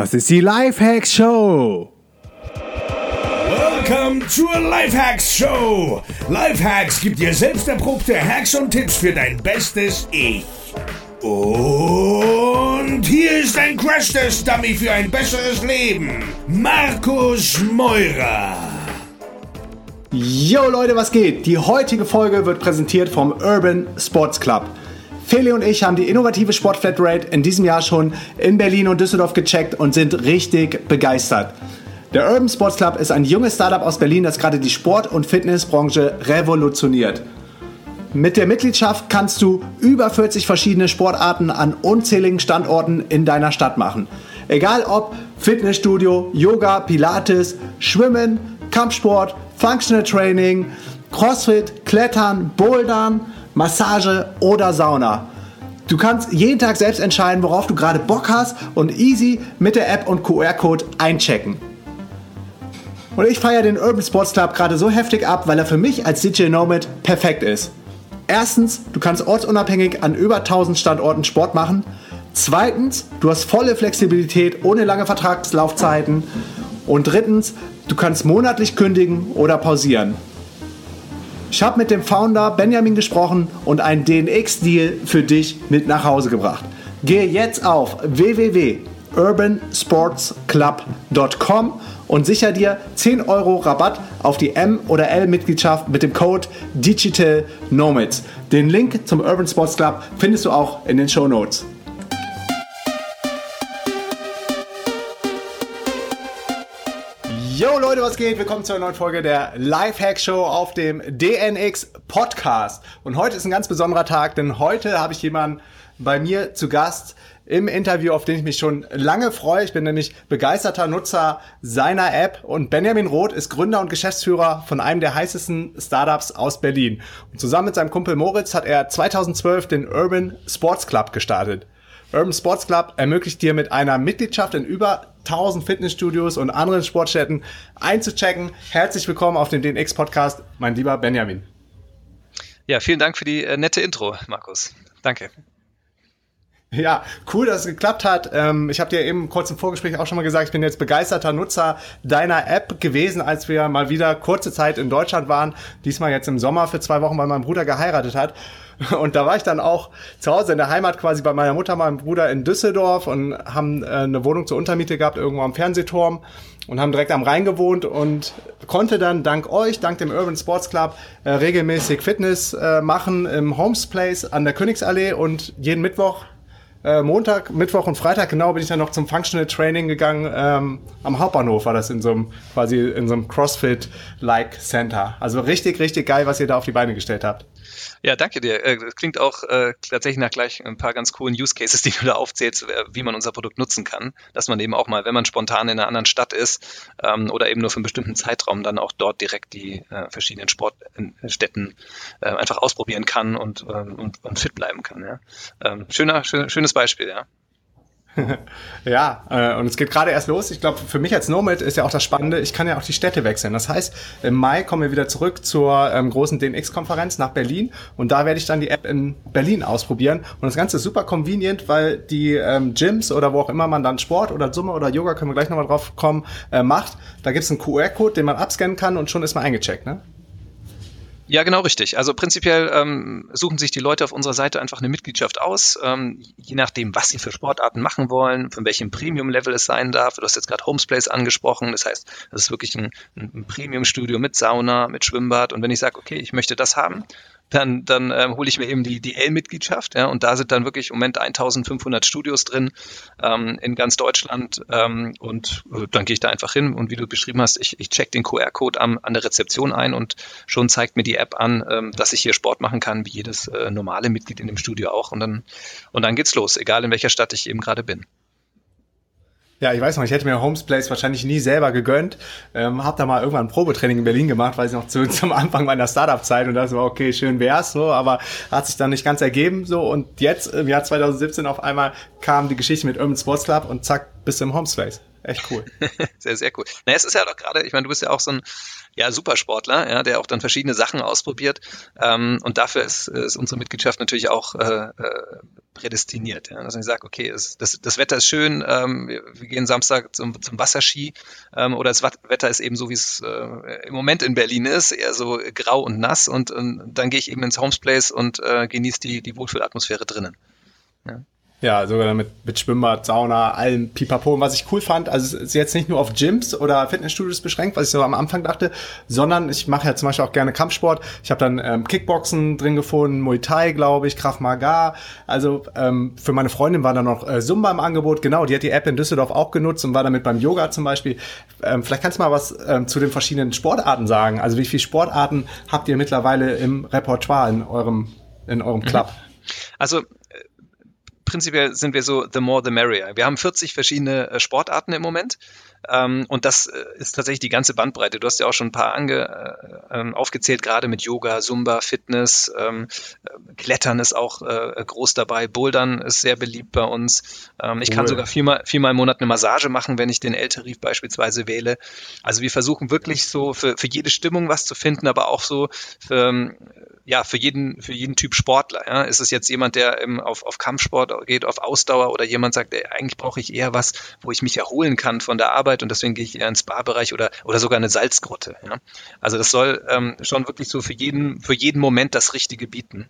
Das ist die Lifehacks Show. Welcome zur Lifehacks Show. Lifehacks gibt dir selbst erprobte Hacks und Tipps für dein bestes Ich. Und hier ist ein Crash-Test-Dummy für ein besseres Leben. Markus Meurer. Yo Leute, was geht? Die heutige Folge wird präsentiert vom Urban Sports Club. Feli und ich haben die innovative Sportflatrate in diesem Jahr schon in Berlin und Düsseldorf gecheckt und sind richtig begeistert. Der Urban Sports Club ist ein junges Startup aus Berlin, das gerade die Sport- und Fitnessbranche revolutioniert. Mit der Mitgliedschaft kannst du über 40 verschiedene Sportarten an unzähligen Standorten in deiner Stadt machen. Egal ob Fitnessstudio, Yoga, Pilates, Schwimmen, Kampfsport, Functional Training, Crossfit, Klettern, Bouldern, Massage oder Sauna. Du kannst jeden Tag selbst entscheiden, worauf du gerade Bock hast und easy mit der App und QR-Code einchecken. Und ich feiere den Urban Sports Club gerade so heftig ab, weil er für mich als DJ Nomad perfekt ist. Erstens, du kannst ortsunabhängig an über 1000 Standorten Sport machen. Zweitens, du hast volle Flexibilität ohne lange Vertragslaufzeiten. Und drittens, du kannst monatlich kündigen oder pausieren. Ich habe mit dem Founder Benjamin gesprochen und einen DNX-Deal für dich mit nach Hause gebracht. Gehe jetzt auf www.urbansportsclub.com und sicher dir 10 Euro Rabatt auf die M- oder L-Mitgliedschaft mit dem Code Digital Nomads. Den Link zum Urban Sports Club findest du auch in den Show Notes. Yo Leute, was geht? Willkommen zu einer neuen Folge der Lifehack Show auf dem DNX Podcast. Und heute ist ein ganz besonderer Tag, denn heute habe ich jemanden bei mir zu Gast im Interview, auf den ich mich schon lange freue. Ich bin nämlich begeisterter Nutzer seiner App und Benjamin Roth ist Gründer und Geschäftsführer von einem der heißesten Startups aus Berlin. Und zusammen mit seinem Kumpel Moritz hat er 2012 den Urban Sports Club gestartet. Urban Sports Club ermöglicht dir mit einer Mitgliedschaft in über 1000 Fitnessstudios und anderen Sportstätten einzuchecken. Herzlich willkommen auf dem DNX Podcast, mein lieber Benjamin. Ja, vielen Dank für die äh, nette Intro, Markus. Danke. Ja, cool, dass es geklappt hat. Ähm, ich habe dir eben kurz im Vorgespräch auch schon mal gesagt, ich bin jetzt begeisterter Nutzer deiner App gewesen, als wir mal wieder kurze Zeit in Deutschland waren. Diesmal jetzt im Sommer für zwei Wochen, weil mein Bruder geheiratet hat. Und da war ich dann auch zu Hause in der Heimat quasi bei meiner Mutter, meinem Bruder in Düsseldorf und haben äh, eine Wohnung zur Untermiete gehabt, irgendwo am Fernsehturm und haben direkt am Rhein gewohnt und konnte dann dank euch, dank dem Urban Sports Club, äh, regelmäßig Fitness äh, machen im Homes Place an der Königsallee und jeden Mittwoch äh, Montag, Mittwoch und Freitag genau bin ich dann noch zum Functional Training gegangen. Ähm, am Hauptbahnhof war das in so einem quasi in so einem CrossFit-like Center. Also richtig, richtig geil, was ihr da auf die Beine gestellt habt. Ja, danke dir. Äh, das klingt auch äh, tatsächlich nach gleich ein paar ganz coolen Use Cases, die du da aufzählst, äh, wie man unser Produkt nutzen kann. Dass man eben auch mal, wenn man spontan in einer anderen Stadt ist ähm, oder eben nur für einen bestimmten Zeitraum, dann auch dort direkt die äh, verschiedenen Sportstätten äh, einfach ausprobieren kann und, ähm, und, und fit bleiben kann. Ja. Ähm, schöner, schön, schönes Beispiel, ja. ja, äh, und es geht gerade erst los. Ich glaube, für mich als Nomad ist ja auch das Spannende, ich kann ja auch die Städte wechseln. Das heißt, im Mai kommen wir wieder zurück zur ähm, großen DNX-Konferenz nach Berlin und da werde ich dann die App in Berlin ausprobieren. Und das Ganze ist super convenient, weil die ähm, Gyms oder wo auch immer man dann Sport oder Summe oder Yoga, können wir gleich nochmal drauf kommen, äh, macht, da gibt es einen QR-Code, den man abscannen kann und schon ist man eingecheckt, ne? Ja, genau richtig. Also prinzipiell ähm, suchen sich die Leute auf unserer Seite einfach eine Mitgliedschaft aus, ähm, je nachdem, was sie für Sportarten machen wollen, von welchem Premium-Level es sein darf. Du hast jetzt gerade Homesplace angesprochen, das heißt, das ist wirklich ein, ein Premium-Studio mit Sauna, mit Schwimmbad. Und wenn ich sage, okay, ich möchte das haben, dann, dann ähm, hole ich mir eben die DL-Mitgliedschaft. Ja, und da sind dann wirklich im Moment 1500 Studios drin ähm, in ganz Deutschland. Ähm, und äh, dann gehe ich da einfach hin und wie du beschrieben hast, ich, ich check den QR-Code an, an der Rezeption ein und schon zeigt mir die App an, ähm, dass ich hier Sport machen kann, wie jedes äh, normale Mitglied in dem Studio auch. Und dann, und dann geht's los, egal in welcher Stadt ich eben gerade bin. Ja, ich weiß noch, ich hätte mir Homes Place wahrscheinlich nie selber gegönnt. Ähm, hab da mal irgendwann ein Probetraining in Berlin gemacht, weil ich noch zu, zum Anfang meiner Startup-Zeit und das war okay, schön wär's so, aber hat sich dann nicht ganz ergeben so und jetzt im Jahr 2017 auf einmal kam die Geschichte mit Urban Sports Club und zack, bist du im Homes Place. Echt cool. sehr, sehr cool. Na, es ist ja doch gerade, ich meine, du bist ja auch so ein ja, Supersportler, ja, der auch dann verschiedene Sachen ausprobiert. Ähm, und dafür ist, ist unsere Mitgliedschaft natürlich auch äh, äh, prädestiniert. Ja. Also ich sage, okay, es, das, das Wetter ist schön, ähm, wir, wir gehen Samstag zum, zum Wasserski ähm, oder das Wetter ist eben so, wie es äh, im Moment in Berlin ist, eher so grau und nass und, und dann gehe ich eben ins Homesplace und äh, genieße die, die Wohlfühlatmosphäre drinnen. Ja. Ja, sogar mit, mit Schwimmbad, Sauna, allem Pipapo. Und was ich cool fand, also es ist jetzt nicht nur auf Gyms oder Fitnessstudios beschränkt, was ich so am Anfang dachte, sondern ich mache ja zum Beispiel auch gerne Kampfsport. Ich habe dann ähm, Kickboxen drin gefunden, Muay Thai, glaube ich, Krav Maga. Also ähm, für meine Freundin war da noch äh, Zumba im Angebot. Genau, die hat die App in Düsseldorf auch genutzt und war damit beim Yoga zum Beispiel. Ähm, vielleicht kannst du mal was ähm, zu den verschiedenen Sportarten sagen. Also wie viele Sportarten habt ihr mittlerweile im Repertoire in eurem, in eurem Club? Also prinzipiell sind wir so the more the merrier. Wir haben 40 verschiedene äh, Sportarten im Moment. Ähm, und das äh, ist tatsächlich die ganze Bandbreite. Du hast ja auch schon ein paar ange, äh, ähm, aufgezählt, gerade mit Yoga, Zumba, Fitness, ähm, äh, Klettern ist auch äh, groß dabei, Bouldern ist sehr beliebt bei uns. Ähm, ich cool. kann sogar viermal, viermal im Monat eine Massage machen, wenn ich den L-Tarif beispielsweise wähle. Also wir versuchen wirklich so für, für jede Stimmung was zu finden, aber auch so für, ähm, ja, für jeden, für jeden Typ Sportler. Ja. Ist es jetzt jemand, der im, auf, auf Kampfsport geht, auf Ausdauer oder jemand sagt, ey, eigentlich brauche ich eher was, wo ich mich erholen kann von der Arbeit und deswegen gehe ich eher ins Barbereich oder, oder sogar eine Salzgrotte. Ja. Also das soll ähm, schon wirklich so für jeden, für jeden Moment das Richtige bieten.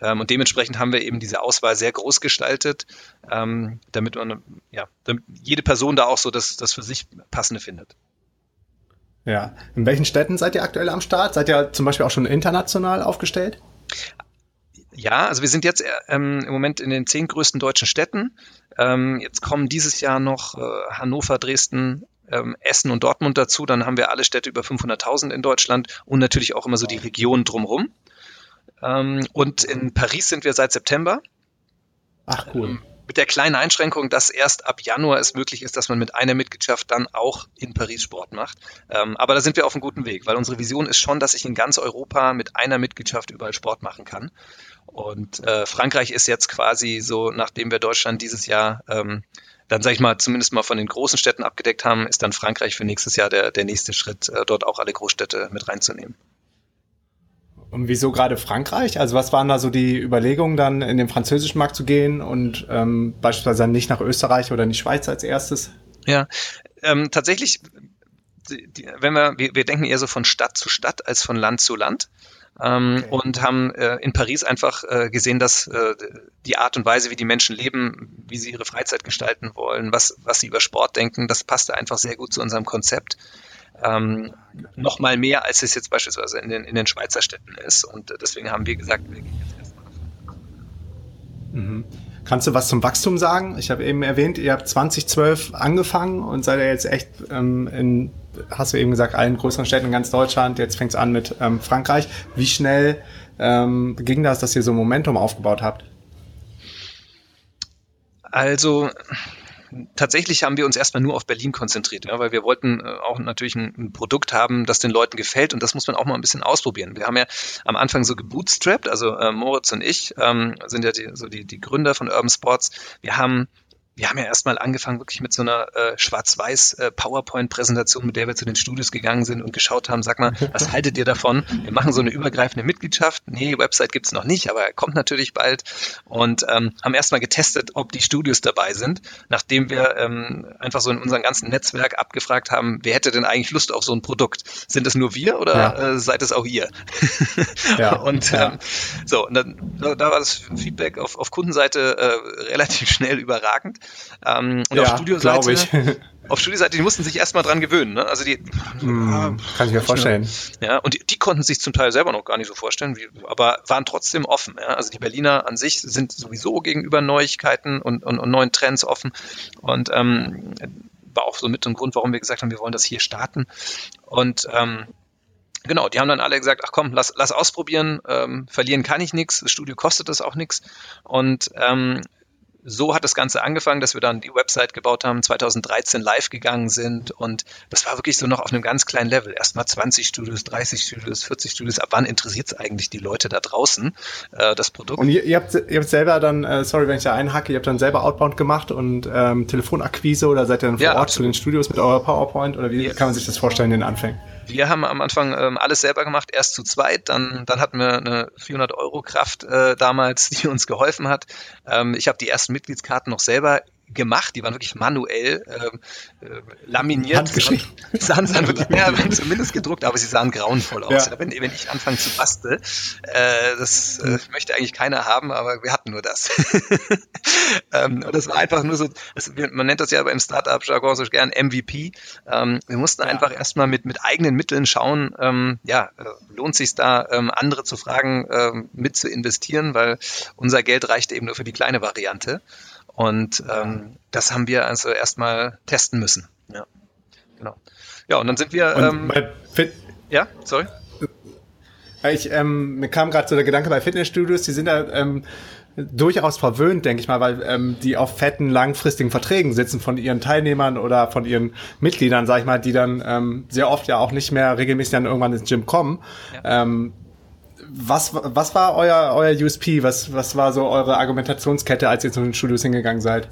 Ähm, und dementsprechend haben wir eben diese Auswahl sehr groß gestaltet, ähm, damit man, ja, damit jede Person da auch so das, das für sich passende findet. Ja. In welchen Städten seid ihr aktuell am Start? Seid ihr zum Beispiel auch schon international aufgestellt? Ja, also wir sind jetzt ähm, im Moment in den zehn größten deutschen Städten. Ähm, jetzt kommen dieses Jahr noch äh, Hannover, Dresden, ähm, Essen und Dortmund dazu. Dann haben wir alle Städte über 500.000 in Deutschland und natürlich auch immer so die Regionen drumherum. Ähm, und in Paris sind wir seit September. Ach cool. Mit der kleinen Einschränkung, dass erst ab Januar es möglich ist, dass man mit einer Mitgliedschaft dann auch in Paris Sport macht. Ähm, aber da sind wir auf einem guten Weg, weil unsere Vision ist schon, dass ich in ganz Europa mit einer Mitgliedschaft überall Sport machen kann. Und äh, Frankreich ist jetzt quasi so, nachdem wir Deutschland dieses Jahr ähm, dann sage ich mal, zumindest mal von den großen Städten abgedeckt haben, ist dann Frankreich für nächstes Jahr der, der nächste Schritt, äh, dort auch alle Großstädte mit reinzunehmen. Und wieso gerade Frankreich? Also was waren da so die Überlegungen, dann in den französischen Markt zu gehen und ähm, beispielsweise dann nicht nach Österreich oder in die Schweiz als erstes? Ja, ähm, tatsächlich, wenn wir, wir, wir denken eher so von Stadt zu Stadt als von Land zu Land. Ähm, okay. und haben äh, in Paris einfach äh, gesehen, dass äh, die Art und Weise, wie die Menschen leben, wie sie ihre Freizeit gestalten wollen, was, was sie über Sport denken, das passte einfach sehr gut zu unserem Konzept ähm, noch mal mehr, als es jetzt beispielsweise in den, in den Schweizer Städten ist. Und deswegen haben wir gesagt, wir gehen jetzt erstmal mhm. Kannst du was zum Wachstum sagen? Ich habe eben erwähnt, ihr habt 2012 angefangen und seid ja jetzt echt ähm, in, hast du eben gesagt, allen größeren Städten in ganz Deutschland. Jetzt fängt es an mit ähm, Frankreich. Wie schnell ähm, ging das, dass ihr so Momentum aufgebaut habt? Also tatsächlich haben wir uns erstmal nur auf Berlin konzentriert, ja, weil wir wollten äh, auch natürlich ein, ein, Produkt haben, das den Leuten gefällt und das muss man auch mal ein bisschen ausprobieren. Wir haben ja am Anfang so gebootstrapped, also äh, Moritz und ich ähm, sind ja die, so die, die Gründer von Urban Sports. Wir haben wir haben ja erstmal angefangen wirklich mit so einer äh, schwarz-weiß äh, PowerPoint-Präsentation, mit der wir zu den Studios gegangen sind und geschaut haben, sag mal, was haltet ihr davon? Wir machen so eine übergreifende Mitgliedschaft. Nee, Website gibt's noch nicht, aber er kommt natürlich bald. Und ähm, haben erstmal getestet, ob die Studios dabei sind, nachdem wir ähm, einfach so in unserem ganzen Netzwerk abgefragt haben, wer hätte denn eigentlich Lust auf so ein Produkt? Sind es nur wir oder ja. äh, seid es auch ihr? ja, und ja. Ähm, so, und dann, da war das Feedback auf, auf Kundenseite äh, relativ schnell überragend. Ähm, und ja, auf Studioseite, auf Studioseite, die mussten sich erstmal dran gewöhnen. Ne? Also die, mm, kann ich mir vorstellen. Ja, und die, die, konnten sich zum Teil selber noch gar nicht so vorstellen, wie, aber waren trotzdem offen. Ja? Also die Berliner an sich sind sowieso gegenüber Neuigkeiten und, und, und neuen Trends offen. Und ähm, war auch so mit ein Grund, warum wir gesagt haben, wir wollen das hier starten. Und ähm, Genau, die haben dann alle gesagt, ach komm, lass, lass ausprobieren, ähm, verlieren kann ich nichts, das Studio kostet das auch nichts. Und ähm, so hat das Ganze angefangen, dass wir dann die Website gebaut haben, 2013 live gegangen sind und das war wirklich so noch auf einem ganz kleinen Level. Erstmal 20 Studios, 30 Studios, 40 Studios. Ab wann interessiert es eigentlich die Leute da draußen, äh, das Produkt? Und ihr, ihr, habt, ihr habt selber dann, äh, sorry, wenn ich da einhacke, ihr habt dann selber Outbound gemacht und ähm, Telefonakquise oder seid ihr dann vor ja, Ort absolut. zu den Studios mit eurer PowerPoint oder wie ja. kann man sich das vorstellen in den Anfängen? Wir haben am Anfang ähm, alles selber gemacht, erst zu zweit, dann, dann hatten wir eine 400 Euro Kraft äh, damals, die uns geholfen hat. Ähm, ich habe die ersten Mitgliedskarten noch selber gemacht, die waren wirklich manuell ähm, äh, laminiert. Handgeschrieben. Sahen, sahen wirklich, ja, zumindest gedruckt, aber sie sahen grauenvoll aus. Ja. Wenn, wenn ich anfange zu basteln, äh, das äh, möchte eigentlich keiner haben, aber wir hatten nur das. ähm, und das war einfach nur so, das, man nennt das ja beim Startup-Jargon so gern MVP. Ähm, wir mussten ja. einfach erstmal mit, mit eigenen Mitteln schauen, ähm, ja, äh, lohnt sich da, ähm, andere zu fragen, ähm, mit zu investieren, weil unser Geld reichte eben nur für die kleine Variante. Und ähm, das haben wir also erstmal testen müssen. Ja, genau. Ja, und dann sind wir. Ähm, ja, sorry. Ich, ähm, mir kam gerade so der Gedanke bei Fitnessstudios, die sind da ähm, durchaus verwöhnt, denke ich mal, weil ähm, die auf fetten, langfristigen Verträgen sitzen von ihren Teilnehmern oder von ihren Mitgliedern, sag ich mal, die dann ähm, sehr oft ja auch nicht mehr regelmäßig dann irgendwann ins Gym kommen. Ja. Ähm, was, was war euer, euer USP? Was, was war so eure Argumentationskette, als ihr zu den Studios hingegangen seid?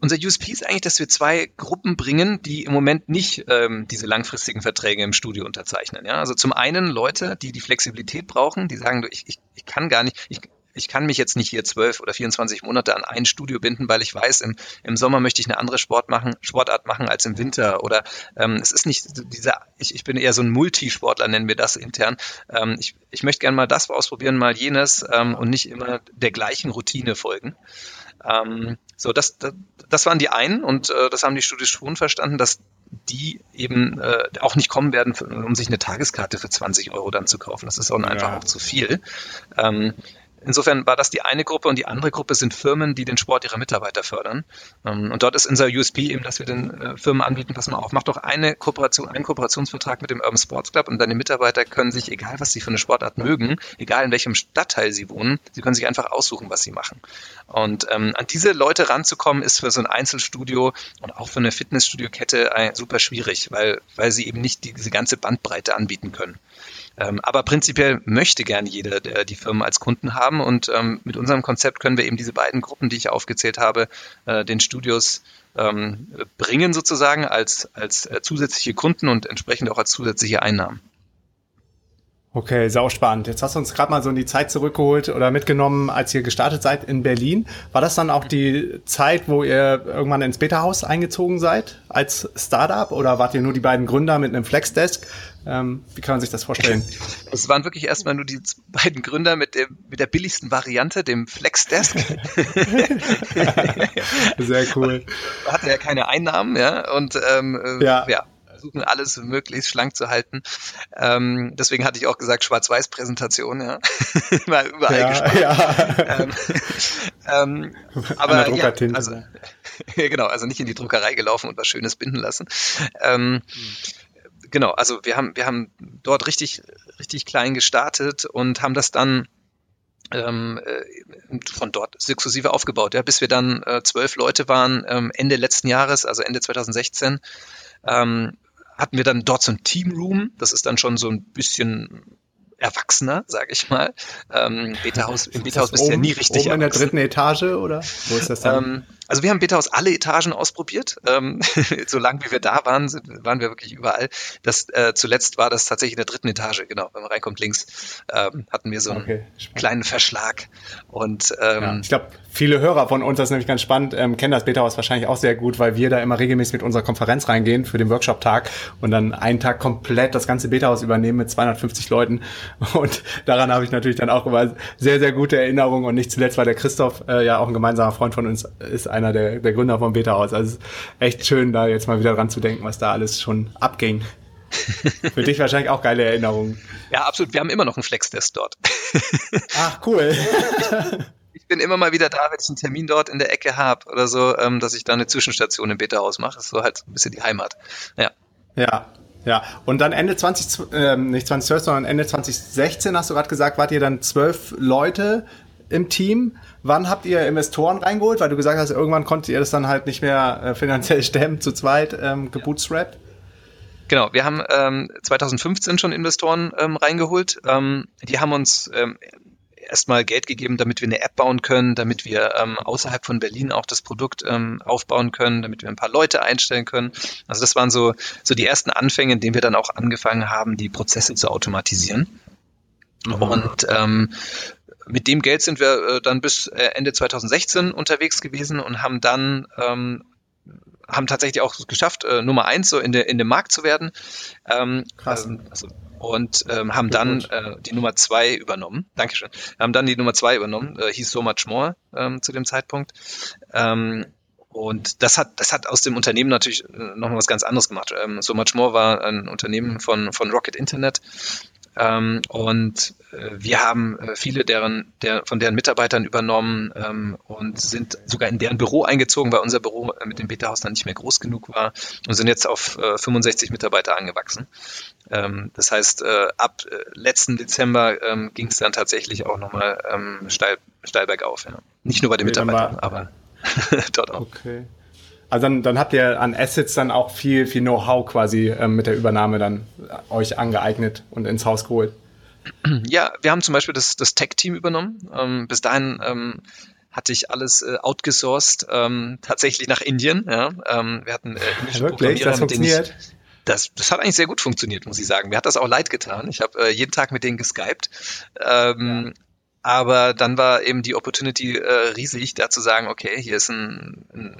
Unser USP ist eigentlich, dass wir zwei Gruppen bringen, die im Moment nicht ähm, diese langfristigen Verträge im Studio unterzeichnen. Ja? Also zum einen Leute, die die Flexibilität brauchen, die sagen, ich, ich, ich kann gar nicht, ich, ich kann mich jetzt nicht hier zwölf oder 24 Monate an ein Studio binden, weil ich weiß, im, im Sommer möchte ich eine andere Sport machen, Sportart machen als im Winter. Oder ähm, es ist nicht dieser, ich, ich bin eher so ein Multisportler, nennen wir das intern. Ähm, ich, ich möchte gerne mal das ausprobieren, mal jenes ähm, und nicht immer der gleichen Routine folgen. Ähm, so, das, das, das waren die einen und äh, das haben die Studios schon verstanden, dass die eben äh, auch nicht kommen werden, um sich eine Tageskarte für 20 Euro dann zu kaufen. Das ist auch einfach ja. auch zu viel. Ähm, Insofern war das die eine Gruppe und die andere Gruppe sind Firmen, die den Sport ihrer Mitarbeiter fördern. Ähm, und dort ist unser USP eben, dass wir den äh, Firmen anbieten, pass mal auf, mach doch eine Kooperation, einen Kooperationsvertrag mit dem Urban Sports Club und deine Mitarbeiter können sich, egal was sie für eine Sportart mögen, egal in welchem Stadtteil sie wohnen, sie können sich einfach aussuchen, was sie machen. Und ähm, an diese Leute ranzukommen, ist für so ein Einzelstudio und auch für eine Fitnessstudio-Kette äh, super schwierig, weil, weil sie eben nicht die, diese ganze Bandbreite anbieten können. Ähm, aber prinzipiell möchte gerne jeder der, die Firmen als Kunden haben und ähm, mit unserem Konzept können wir eben diese beiden Gruppen, die ich aufgezählt habe, äh, den Studios ähm, bringen sozusagen als, als äh, zusätzliche Kunden und entsprechend auch als zusätzliche Einnahmen. Okay, sau spannend. Jetzt hast du uns gerade mal so in die Zeit zurückgeholt oder mitgenommen, als ihr gestartet seid in Berlin. War das dann auch die Zeit, wo ihr irgendwann ins Beta-Haus eingezogen seid als Startup oder wart ihr nur die beiden Gründer mit einem Flexdesk? Ähm, wie kann man sich das vorstellen? Es waren wirklich erstmal nur die beiden Gründer mit, dem, mit der billigsten Variante, dem Flexdesk. Sehr cool. Hatte ja keine Einnahmen, ja, und ähm, äh, ja. ja versuchen alles möglichst schlank zu halten. Ähm, deswegen hatte ich auch gesagt, Schwarz-Weiß-Präsentation, ja. Mal überall ja. Ja. ähm, ähm, aber ja, also, genau, also nicht in die Druckerei gelaufen und was Schönes binden lassen. Ähm, genau, also wir haben, wir haben dort richtig, richtig klein gestartet und haben das dann ähm, äh, von dort sukzessive aufgebaut, ja, bis wir dann äh, zwölf Leute waren ähm, Ende letzten Jahres, also Ende 2016. Ähm, hatten wir dann dort so ein Team Room. Das ist dann schon so ein bisschen erwachsener, sage ich mal. Ähm, Beta-Haus, Im Beta-Haus bist du ja nie richtig oben in der dritten Etage oder wo ist das dann? Ähm, also wir haben Beta-Haus alle Etagen ausprobiert. Ähm, solange wie wir da waren, sind, waren wir wirklich überall. Das äh, zuletzt war das tatsächlich in der dritten Etage, genau. Wenn man reinkommt links, ähm, hatten wir so einen okay, kleinen Verschlag. Und ähm, ja, ich glaube, viele Hörer von uns, das ist nämlich ganz spannend, ähm, kennen das Beta-Haus wahrscheinlich auch sehr gut, weil wir da immer regelmäßig mit unserer Konferenz reingehen für den Workshop-Tag und dann einen Tag komplett das ganze Beta-Haus übernehmen mit 250 Leuten. Und daran habe ich natürlich dann auch immer sehr, sehr gute Erinnerungen. Und nicht zuletzt, weil der Christoph äh, ja auch ein gemeinsamer Freund von uns ist, einer der, der Gründer vom Beta-Haus. Also echt schön, da jetzt mal wieder dran zu denken, was da alles schon abging. Für dich wahrscheinlich auch geile Erinnerungen. Ja, absolut. Wir haben immer noch einen Flex-Test dort. Ach, cool. ich bin immer mal wieder da, wenn ich einen Termin dort in der Ecke habe oder so, ähm, dass ich da eine Zwischenstation im Beta-Haus mache. Das ist so halt ein bisschen die Heimat. Ja. Ja, ja, und dann Ende 20, äh, nicht 2012, sondern Ende 2016 hast du gerade gesagt, wart ihr dann zwölf Leute im Team. Wann habt ihr Investoren reingeholt? Weil du gesagt hast, irgendwann konntet ihr das dann halt nicht mehr äh, finanziell stemmen, zu zweit ähm, gebootstrapped. Genau, wir haben ähm, 2015 schon Investoren ähm, reingeholt. Ähm, die haben uns ähm, erstmal Geld gegeben, damit wir eine App bauen können, damit wir ähm, außerhalb von Berlin auch das Produkt ähm, aufbauen können, damit wir ein paar Leute einstellen können. Also das waren so, so die ersten Anfänge, in denen wir dann auch angefangen haben, die Prozesse zu automatisieren. Mhm. Und ähm, mit dem Geld sind wir äh, dann bis äh, Ende 2016 unterwegs gewesen und haben dann ähm, haben tatsächlich auch geschafft, äh, Nummer eins so in, der, in dem Markt zu werden. Ähm, Krass. Ähm, also, und ähm, haben dann äh, die Nummer zwei übernommen. Dankeschön. Haben dann die Nummer zwei übernommen, äh, hieß So Much More ähm, zu dem Zeitpunkt. Ähm, und das hat, das hat aus dem Unternehmen natürlich äh, noch mal was ganz anderes gemacht. Ähm, so Much More war ein Unternehmen von, von Rocket Internet, ähm, und äh, wir haben äh, viele deren, der, von deren Mitarbeitern übernommen ähm, und sind sogar in deren Büro eingezogen, weil unser Büro äh, mit dem Beta-Haus dann nicht mehr groß genug war und sind jetzt auf äh, 65 Mitarbeiter angewachsen. Ähm, das heißt, äh, ab äh, letzten Dezember ähm, ging es dann tatsächlich auch nochmal ähm, steil, steil bergauf. Ja. Nicht nur bei den Mitarbeitern, aber dort auch. Okay. Also dann, dann habt ihr an Assets dann auch viel, viel Know-how quasi ähm, mit der Übernahme dann äh, euch angeeignet und ins Haus geholt. Ja, wir haben zum Beispiel das, das Tech-Team übernommen. Ähm, bis dahin ähm, hatte ich alles äh, outgesourced, ähm, tatsächlich nach Indien. Ja. Ähm, wir hatten äh, indische Wirklich? Das funktioniert? Ich, das, das hat eigentlich sehr gut funktioniert, muss ich sagen. Mir hat das auch leid getan. Ich habe äh, jeden Tag mit denen geskypt. Ähm, ja. Aber dann war eben die Opportunity äh, riesig, da zu sagen, okay, hier ist ein, ein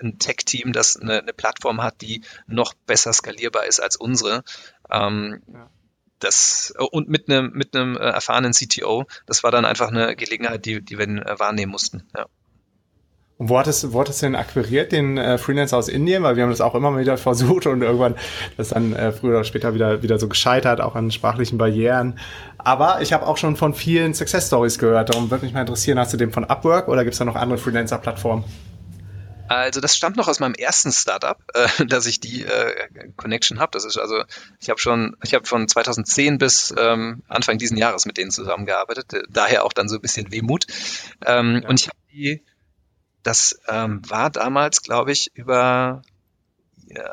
ein Tech-Team, das eine, eine, Plattform hat, die noch besser skalierbar ist als unsere. Ähm, ja. Das, und mit einem, mit einem äh, erfahrenen CTO, das war dann einfach eine Gelegenheit, die, die wir äh, wahrnehmen mussten. Ja. Und wo hattest, wo hattest du denn akquiriert, den äh, Freelancer aus Indien? Weil wir haben das auch immer wieder versucht und irgendwann das dann äh, früher oder später wieder, wieder so gescheitert, auch an sprachlichen Barrieren. Aber ich habe auch schon von vielen Success Stories gehört. Darum würde mich mal interessieren, hast du den von Upwork oder gibt es da noch andere Freelancer-Plattformen? Also das stammt noch aus meinem ersten Startup, äh, dass ich die äh, Connection habe. Das ist also, ich habe schon, ich habe von 2010 bis ähm, Anfang diesen Jahres mit denen zusammengearbeitet. Äh, daher auch dann so ein bisschen Wehmut. Ähm, ja. Und ich habe die, das ähm, war damals, glaube ich, über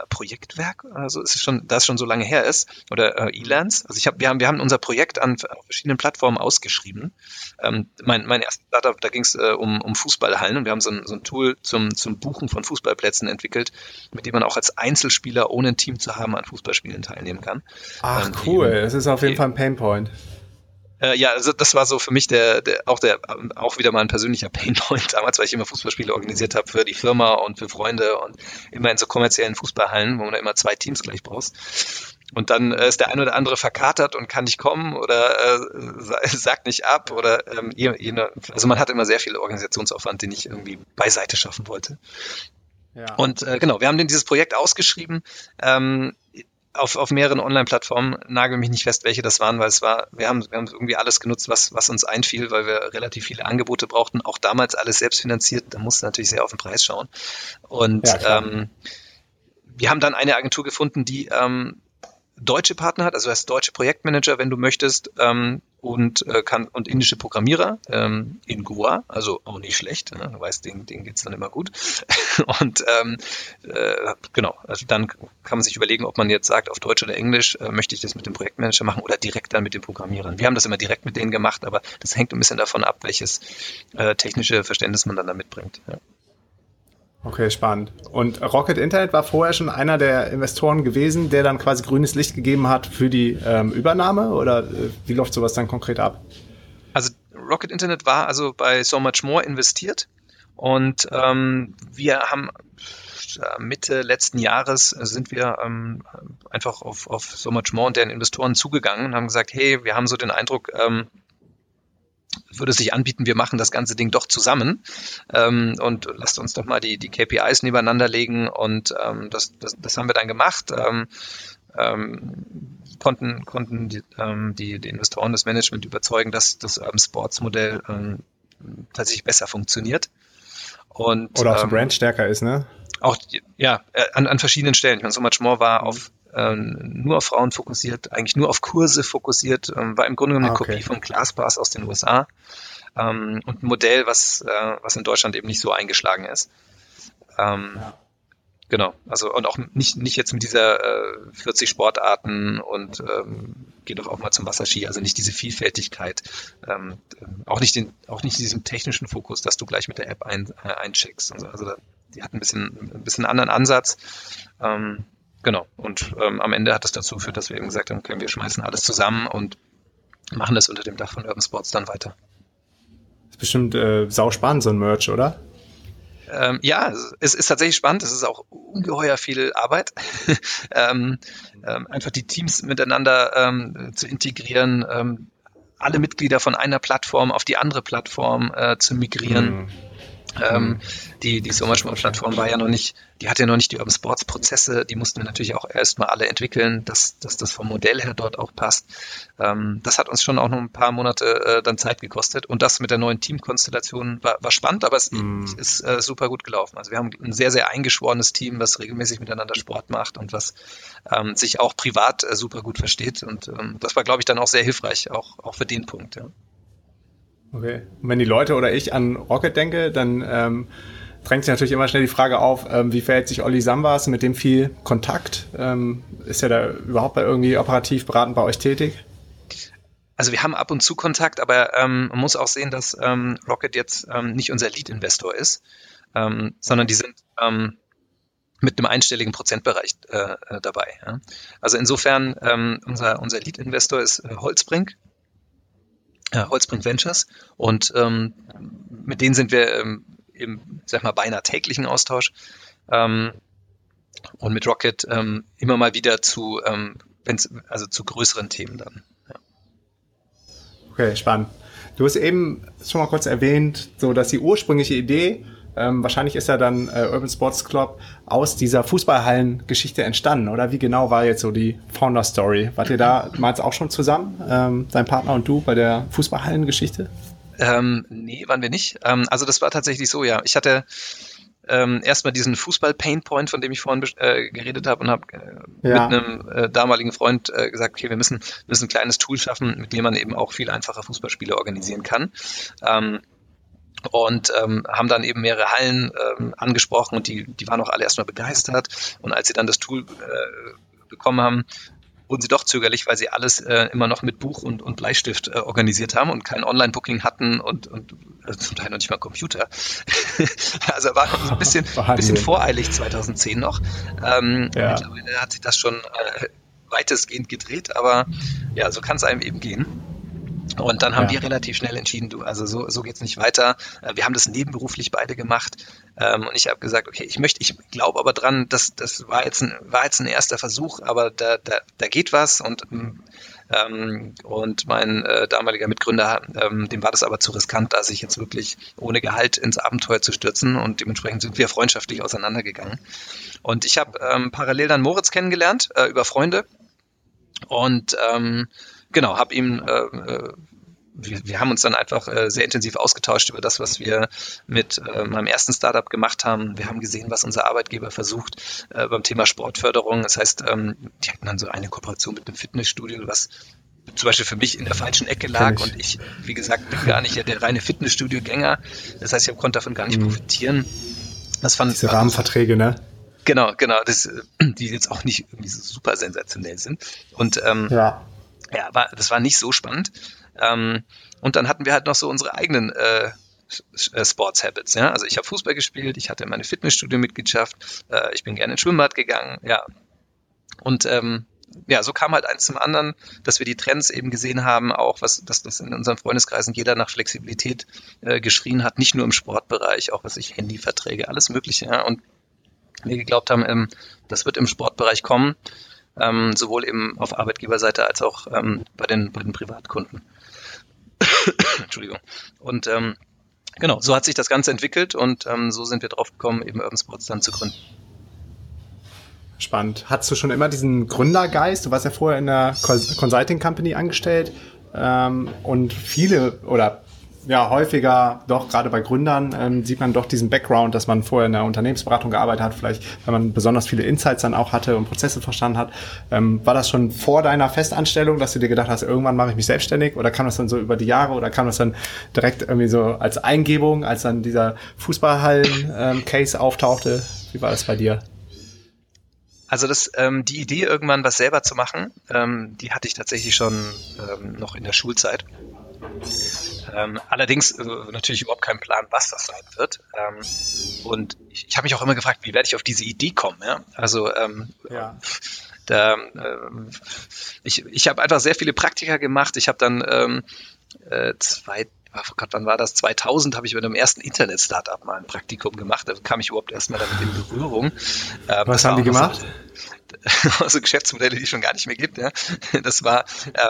Projektwerk, also es ist schon, das schon so lange her ist, oder äh, E-Lands. Also ich habe, wir haben, wir haben unser Projekt an verschiedenen Plattformen ausgeschrieben. Ähm, mein, mein erstes Startup, da ging es äh, um, um Fußballhallen und wir haben so ein, so ein Tool zum, zum Buchen von Fußballplätzen entwickelt, mit dem man auch als Einzelspieler ohne ein Team zu haben an Fußballspielen teilnehmen kann. Ach ähm, cool, das ist auf jeden Fall ein Painpoint. Äh, ja, also das war so für mich der, der auch der auch wieder mal ein persönlicher Painpoint damals, weil ich immer Fußballspiele organisiert habe für die Firma und für Freunde und immer in so kommerziellen Fußballhallen, wo man da immer zwei Teams gleich brauchst. Und dann äh, ist der eine oder andere verkatert und kann nicht kommen oder äh, sagt nicht ab oder ähm, je, je, also man hat immer sehr viel Organisationsaufwand, den ich irgendwie beiseite schaffen wollte. Ja. Und äh, genau, wir haben denn dieses Projekt ausgeschrieben. Ähm, auf, auf mehreren Online-Plattformen, nagel mich nicht fest, welche das waren, weil es war, wir haben, wir haben irgendwie alles genutzt, was, was uns einfiel, weil wir relativ viele Angebote brauchten, auch damals alles selbst finanziert, da musste natürlich sehr auf den Preis schauen. Und ja, ähm, wir haben dann eine Agentur gefunden, die ähm, deutsche Partner hat, also als deutsche Projektmanager, wenn du möchtest, ähm, und äh, kann und indische Programmierer ähm, in Goa, also auch nicht schlecht, ne? du weißt, denen, denen geht's dann immer gut. und ähm, äh, genau, also dann kann man sich überlegen, ob man jetzt sagt, auf Deutsch oder Englisch äh, möchte ich das mit dem Projektmanager machen oder direkt dann mit den Programmierern. Wir haben das immer direkt mit denen gemacht, aber das hängt ein bisschen davon ab, welches äh, technische Verständnis man dann da mitbringt. Ja. Okay, spannend. Und Rocket Internet war vorher schon einer der Investoren gewesen, der dann quasi grünes Licht gegeben hat für die ähm, Übernahme? Oder äh, wie läuft sowas dann konkret ab? Also Rocket Internet war also bei So Much More investiert und ähm, wir haben äh, Mitte letzten Jahres sind wir ähm, einfach auf, auf So Much More und deren Investoren zugegangen und haben gesagt, hey, wir haben so den Eindruck, ähm, würde sich anbieten, wir machen das ganze Ding doch zusammen ähm, und lasst uns doch mal die, die KPIs nebeneinander legen und ähm, das, das, das haben wir dann gemacht. Ähm, ähm, konnten konnten die, ähm, die, die Investoren das Management überzeugen, dass das Urban Sports Modell ähm, tatsächlich besser funktioniert. Und, Oder auch ähm, Brand stärker ist, ne? Auch, ja, äh, an, an verschiedenen Stellen. Ich meine, so much more war auf ähm, nur auf Frauen fokussiert, eigentlich nur auf Kurse fokussiert, ähm, war im Grunde genommen eine ah, okay. Kopie von ClassPass aus den USA ähm, und ein Modell, was, äh, was in Deutschland eben nicht so eingeschlagen ist. Ähm, ja. Genau, also und auch nicht, nicht jetzt mit dieser äh, 40 Sportarten und ähm, geh doch auch mal zum Wasserski, also nicht diese Vielfältigkeit, ähm, auch nicht den, auch nicht diesen technischen Fokus, dass du gleich mit der App ein, äh, eincheckst. Also, also die hat ein bisschen, ein bisschen anderen Ansatz. Ähm, genau, und ähm, am Ende hat das dazu geführt, dass wir eben gesagt haben, okay, wir schmeißen alles zusammen und machen das unter dem Dach von Urban Sports dann weiter. Das ist bestimmt äh, sau spannend, so ein Merch, oder? Ähm, ja, es ist tatsächlich spannend. Es ist auch ungeheuer viel Arbeit, ähm, ähm, einfach die Teams miteinander ähm, zu integrieren, ähm, alle Mitglieder von einer Plattform auf die andere Plattform äh, zu migrieren. Mhm. Ähm, mhm. die, die Sommersport-Plattform war ja noch nicht, die hatte ja noch nicht die Urban Sports Prozesse, die mussten wir natürlich auch erstmal alle entwickeln, dass, dass das vom Modell her dort auch passt. Ähm, das hat uns schon auch noch ein paar Monate äh, dann Zeit gekostet und das mit der neuen Teamkonstellation war, war spannend, aber es mm. ist äh, super gut gelaufen. Also wir haben ein sehr, sehr eingeschworenes Team, was regelmäßig miteinander Sport macht und was ähm, sich auch privat äh, super gut versteht und ähm, das war, glaube ich, dann auch sehr hilfreich, auch, auch für den Punkt. Ja. Okay. Und wenn die Leute oder ich an Rocket denke, dann ähm, drängt sich natürlich immer schnell die Frage auf, ähm, wie verhält sich Olli Sambas mit dem viel Kontakt? Ähm, ist er da überhaupt bei irgendwie operativ beratend bei euch tätig? Also wir haben ab und zu Kontakt, aber ähm, man muss auch sehen, dass ähm, Rocket jetzt ähm, nicht unser Lead-Investor ist, ähm, sondern die sind mit einem einstelligen Prozentbereich äh, äh dabei. Ja? Also insofern, unser, unser Lead-Investor ist äh, Holzbrink, äh, Holzbrink Ventures und ähm, mit denen sind wir ähm, im, sag mal, beinahe täglichen Austausch ähm, und mit Rocket ähm, immer mal wieder zu, ähm, also zu größeren Themen dann. Ja. Okay, spannend. Du hast eben schon mal kurz erwähnt, so dass die ursprüngliche Idee ähm, wahrscheinlich ist ja dann äh, Urban Sports Club aus dieser Fußballhallen-Geschichte entstanden, oder? Wie genau war jetzt so die Founder-Story? Wart ihr damals auch schon zusammen, ähm, dein Partner und du, bei der Fußballhallen-Geschichte? Ähm, nee, waren wir nicht. Ähm, also das war tatsächlich so, ja. Ich hatte ähm, erstmal diesen Fußball-Pain-Point, von dem ich vorhin äh, geredet habe und habe äh, ja. mit einem äh, damaligen Freund äh, gesagt, okay, wir müssen, müssen ein kleines Tool schaffen, mit dem man eben auch viel einfacher Fußballspiele organisieren kann. Ähm, und ähm, haben dann eben mehrere Hallen ähm, angesprochen und die, die waren auch alle erstmal begeistert. Und als sie dann das Tool äh, bekommen haben, wurden sie doch zögerlich, weil sie alles äh, immer noch mit Buch und, und Bleistift äh, organisiert haben und kein Online-Booking hatten und, und also zum Teil noch nicht mal Computer. also war ein bisschen, ein bisschen voreilig 2010 noch. Ähm, ja. Mittlerweile hat sich das schon äh, weitestgehend gedreht, aber ja, so kann es einem eben gehen. Und dann haben ja. wir relativ schnell entschieden, du, also so, so geht's nicht weiter. Äh, wir haben das nebenberuflich beide gemacht. Ähm, und ich habe gesagt, okay, ich möchte, ich glaube aber dran, dass das war jetzt ein, war jetzt ein erster Versuch, aber da, da, da geht was und ähm, und mein äh, damaliger Mitgründer, ähm, dem war das aber zu riskant, da sich jetzt wirklich ohne Gehalt ins Abenteuer zu stürzen und dementsprechend sind wir freundschaftlich auseinandergegangen. Und ich habe ähm, parallel dann Moritz kennengelernt äh, über Freunde und ähm, genau, habe ihm äh, äh, wir, wir haben uns dann einfach äh, sehr intensiv ausgetauscht über das, was wir mit äh, meinem ersten Startup gemacht haben. Wir haben gesehen, was unser Arbeitgeber versucht äh, beim Thema Sportförderung. Das heißt, ähm, die hatten dann so eine Kooperation mit einem Fitnessstudio, was zum Beispiel für mich in der falschen Ecke lag ich. und ich, wie gesagt, bin gar nicht der reine Fitnessstudio-Gänger. Das heißt, ich konnte davon gar nicht mhm. profitieren. Das fand Diese Rahmenverträge, ne? Genau, genau, das, die jetzt auch nicht irgendwie so super sensationell sind. Und ähm, ja ja, war, das war nicht so spannend. Ähm, und dann hatten wir halt noch so unsere eigenen äh, äh Sports Habits. Ja? Also ich habe Fußball gespielt, ich hatte meine Fitnessstudio-Mitgliedschaft, äh, ich bin gerne ins Schwimmbad gegangen, ja. Und ähm, ja, so kam halt eins zum anderen, dass wir die Trends eben gesehen haben, auch was, dass das in unseren Freundeskreisen jeder nach Flexibilität äh, geschrien hat, nicht nur im Sportbereich, auch was ich Handyverträge, alles Mögliche. Ja? Und wir geglaubt haben, ähm, das wird im Sportbereich kommen ähm, sowohl eben auf Arbeitgeberseite als auch ähm, bei, den, bei den Privatkunden. Entschuldigung. Und ähm, genau, so hat sich das Ganze entwickelt und ähm, so sind wir drauf gekommen, eben Urban Sports dann zu gründen. Spannend. Hattest du schon immer diesen Gründergeist? Du warst ja vorher in einer Consulting Company angestellt ähm, und viele oder ja häufiger, doch gerade bei Gründern, ähm, sieht man doch diesen Background, dass man vorher in der Unternehmensberatung gearbeitet hat, vielleicht wenn man besonders viele Insights dann auch hatte und Prozesse verstanden hat. Ähm, war das schon vor deiner Festanstellung, dass du dir gedacht hast, irgendwann mache ich mich selbstständig oder kam das dann so über die Jahre oder kam das dann direkt irgendwie so als Eingebung, als dann dieser Fußballhallen-Case auftauchte? Wie war das bei dir? Also das, ähm, die Idee, irgendwann was selber zu machen, ähm, die hatte ich tatsächlich schon ähm, noch in der Schulzeit. Ähm, allerdings äh, natürlich überhaupt keinen Plan, was das sein wird. Ähm, und ich, ich habe mich auch immer gefragt, wie werde ich auf diese Idee kommen? Ja? Also ähm, ja. da, äh, ich, ich habe einfach sehr viele Praktika gemacht. Ich habe dann ähm, äh, zwei oh Gott, wann war das? 2000 habe ich mit einem ersten Internet-Startup mal ein Praktikum gemacht. Da kam ich überhaupt erstmal damit in Berührung. Ähm, Was haben die gemacht? So, also Geschäftsmodelle, die es schon gar nicht mehr gibt. Ja. Das war,